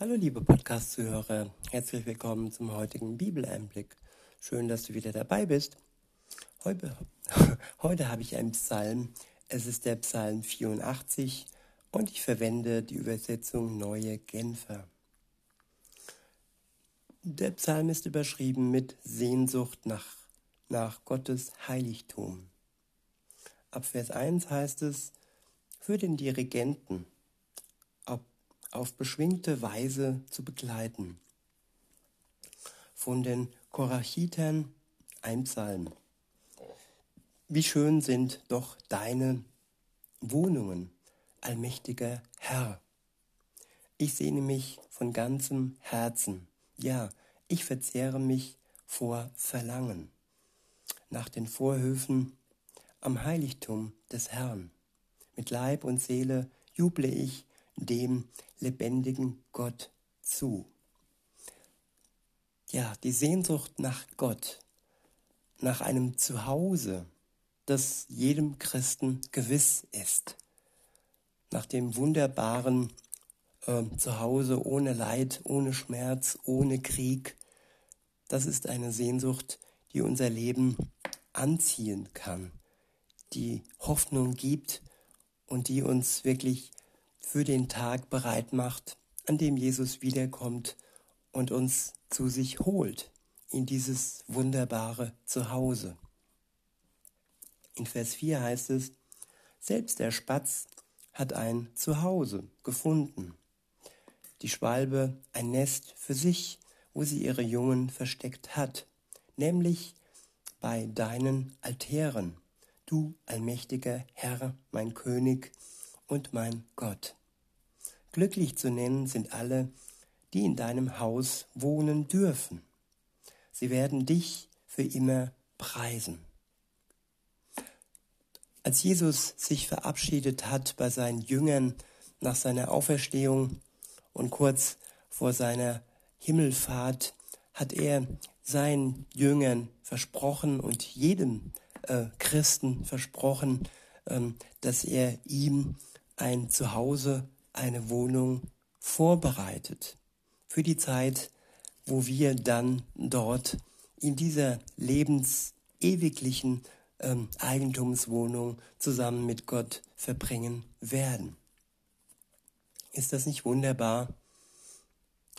Hallo liebe Podcast-Zuhörer, herzlich willkommen zum heutigen Bibeleinblick. Schön, dass du wieder dabei bist. Heute, heute habe ich einen Psalm. Es ist der Psalm 84 und ich verwende die Übersetzung Neue Genfer. Der Psalm ist überschrieben mit Sehnsucht nach, nach Gottes Heiligtum. Ab Vers 1 heißt es, für den Dirigenten auf beschwingte Weise zu begleiten. Von den Korachitern ein Psalm. Wie schön sind doch deine Wohnungen, allmächtiger Herr. Ich sehne mich von ganzem Herzen, ja, ich verzehre mich vor Verlangen nach den Vorhöfen am Heiligtum des Herrn. Mit Leib und Seele juble ich dem lebendigen Gott zu. Ja, die Sehnsucht nach Gott, nach einem Zuhause, das jedem Christen gewiss ist, nach dem wunderbaren äh, Zuhause ohne Leid, ohne Schmerz, ohne Krieg, das ist eine Sehnsucht, die unser Leben anziehen kann, die Hoffnung gibt und die uns wirklich für den Tag bereit macht, an dem Jesus wiederkommt und uns zu sich holt in dieses wunderbare Zuhause. In Vers 4 heißt es, selbst der Spatz hat ein Zuhause gefunden, die Schwalbe ein Nest für sich, wo sie ihre Jungen versteckt hat, nämlich bei deinen Altären, du allmächtiger Herr, mein König, und mein Gott. Glücklich zu nennen sind alle, die in deinem Haus wohnen dürfen. Sie werden dich für immer preisen. Als Jesus sich verabschiedet hat bei seinen Jüngern nach seiner Auferstehung und kurz vor seiner Himmelfahrt, hat er seinen Jüngern versprochen und jedem äh, Christen versprochen, ähm, dass er ihm ein Zuhause, eine Wohnung vorbereitet für die Zeit, wo wir dann dort in dieser lebensewiglichen ähm, Eigentumswohnung zusammen mit Gott verbringen werden. Ist das nicht wunderbar?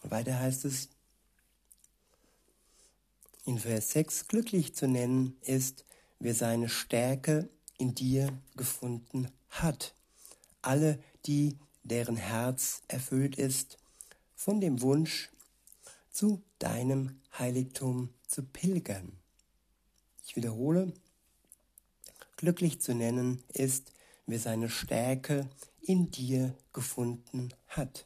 Weiter heißt es in Vers 6, glücklich zu nennen ist, wer seine Stärke in dir gefunden hat alle die, deren Herz erfüllt ist von dem Wunsch, zu deinem Heiligtum zu pilgern. Ich wiederhole, glücklich zu nennen ist, wer seine Stärke in dir gefunden hat.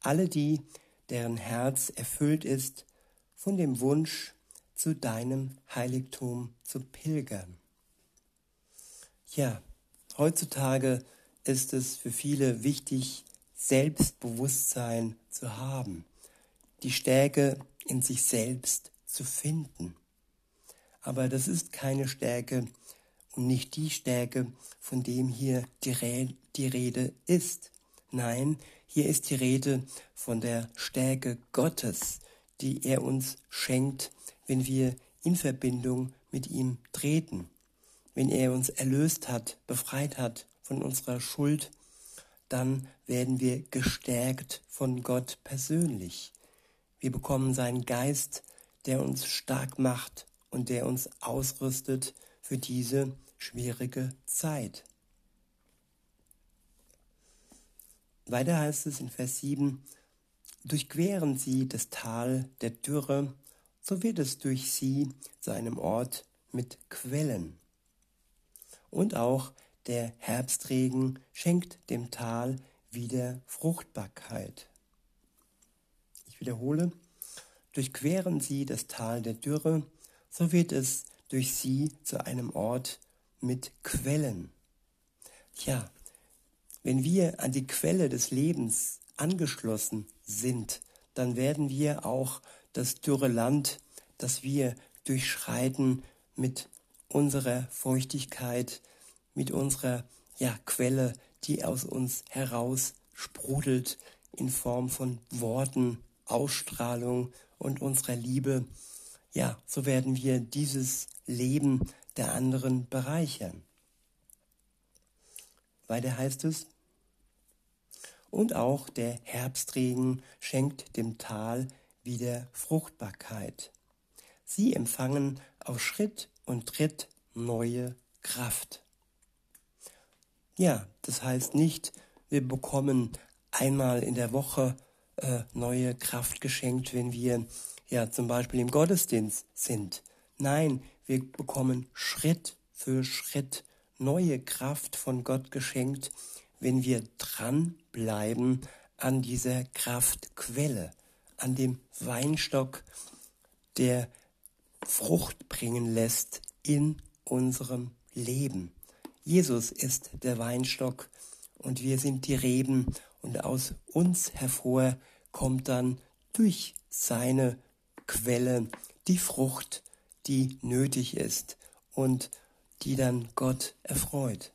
Alle die, deren Herz erfüllt ist von dem Wunsch, zu deinem Heiligtum zu pilgern. Ja, heutzutage ist es für viele wichtig, Selbstbewusstsein zu haben, die Stärke in sich selbst zu finden. Aber das ist keine Stärke und nicht die Stärke, von dem hier die, Re die Rede ist. Nein, hier ist die Rede von der Stärke Gottes, die er uns schenkt, wenn wir in Verbindung mit ihm treten, wenn er uns erlöst hat, befreit hat von unserer Schuld, dann werden wir gestärkt von Gott persönlich. Wir bekommen seinen Geist, der uns stark macht und der uns ausrüstet für diese schwierige Zeit. Weiter heißt es in Vers 7, Durchqueren sie das Tal der Dürre, so wird es durch sie zu einem Ort mit Quellen. Und auch der Herbstregen schenkt dem Tal wieder Fruchtbarkeit. Ich wiederhole, durchqueren sie das Tal der Dürre, so wird es durch sie zu einem Ort mit Quellen. Tja, wenn wir an die Quelle des Lebens angeschlossen sind, dann werden wir auch das dürre Land, das wir durchschreiten, mit unserer Feuchtigkeit, mit unserer ja, Quelle, die aus uns heraus sprudelt, in Form von Worten, Ausstrahlung und unserer Liebe, ja, so werden wir dieses Leben der anderen bereichern. Weiter heißt es, und auch der Herbstregen schenkt dem Tal wieder Fruchtbarkeit. Sie empfangen auf Schritt und Tritt neue Kraft. Ja, das heißt nicht, wir bekommen einmal in der Woche äh, neue Kraft geschenkt, wenn wir ja zum Beispiel im Gottesdienst sind. Nein, wir bekommen Schritt für Schritt neue Kraft von Gott geschenkt, wenn wir dranbleiben an dieser Kraftquelle, an dem Weinstock, der Frucht bringen lässt in unserem Leben. Jesus ist der Weinstock und wir sind die Reben und aus uns hervor kommt dann durch seine Quelle die Frucht, die nötig ist und die dann Gott erfreut.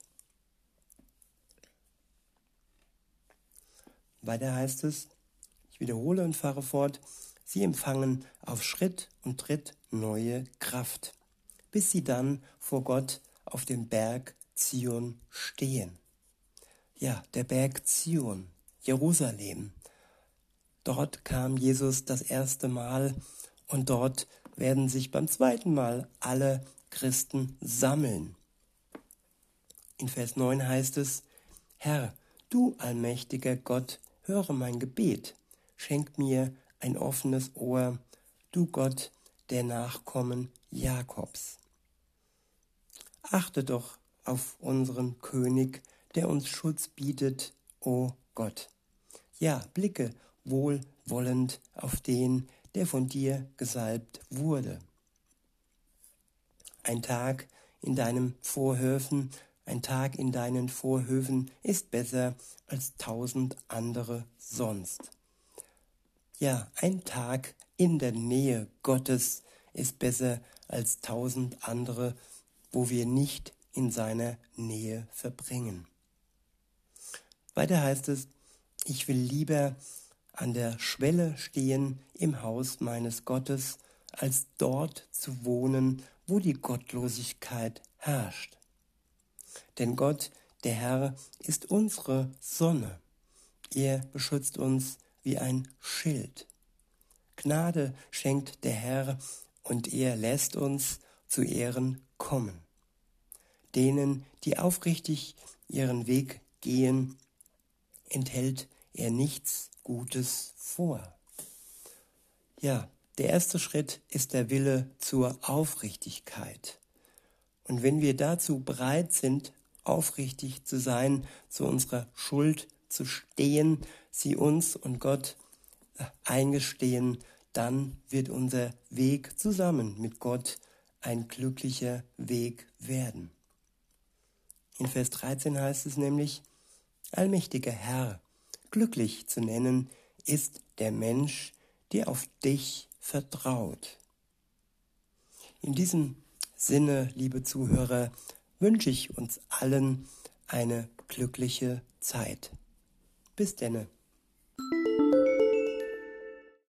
Weiter heißt es, ich wiederhole und fahre fort, sie empfangen auf Schritt und Tritt neue Kraft, bis sie dann vor Gott auf dem Berg Zion stehen. Ja, der Berg Zion, Jerusalem. Dort kam Jesus das erste Mal und dort werden sich beim zweiten Mal alle Christen sammeln. In Vers 9 heißt es, Herr, du allmächtiger Gott, höre mein Gebet, schenk mir ein offenes Ohr, du Gott der Nachkommen Jakobs. Achte doch auf unseren König, der uns Schutz bietet, o Gott. Ja, blicke wohlwollend auf den, der von dir gesalbt wurde. Ein Tag in deinem Vorhöfen ein Tag in deinen Vorhöfen ist besser als tausend andere sonst. Ja, ein Tag in der Nähe Gottes ist besser als tausend andere, wo wir nicht in seiner Nähe verbringen. Weiter heißt es, ich will lieber an der Schwelle stehen im Haus meines Gottes, als dort zu wohnen, wo die Gottlosigkeit herrscht. Denn Gott, der Herr, ist unsere Sonne. Er beschützt uns wie ein Schild. Gnade schenkt der Herr und er lässt uns zu Ehren kommen. Denen, die aufrichtig ihren Weg gehen, enthält er nichts Gutes vor. Ja, der erste Schritt ist der Wille zur Aufrichtigkeit. Und wenn wir dazu bereit sind, aufrichtig zu sein, zu unserer Schuld zu stehen, sie uns und Gott äh, eingestehen, dann wird unser Weg zusammen mit Gott ein glücklicher Weg werden. In Vers 13 heißt es nämlich, Allmächtiger Herr, glücklich zu nennen ist der Mensch, der auf dich vertraut. In diesem Sinne, liebe Zuhörer, wünsche ich uns allen eine glückliche Zeit. Bis denne.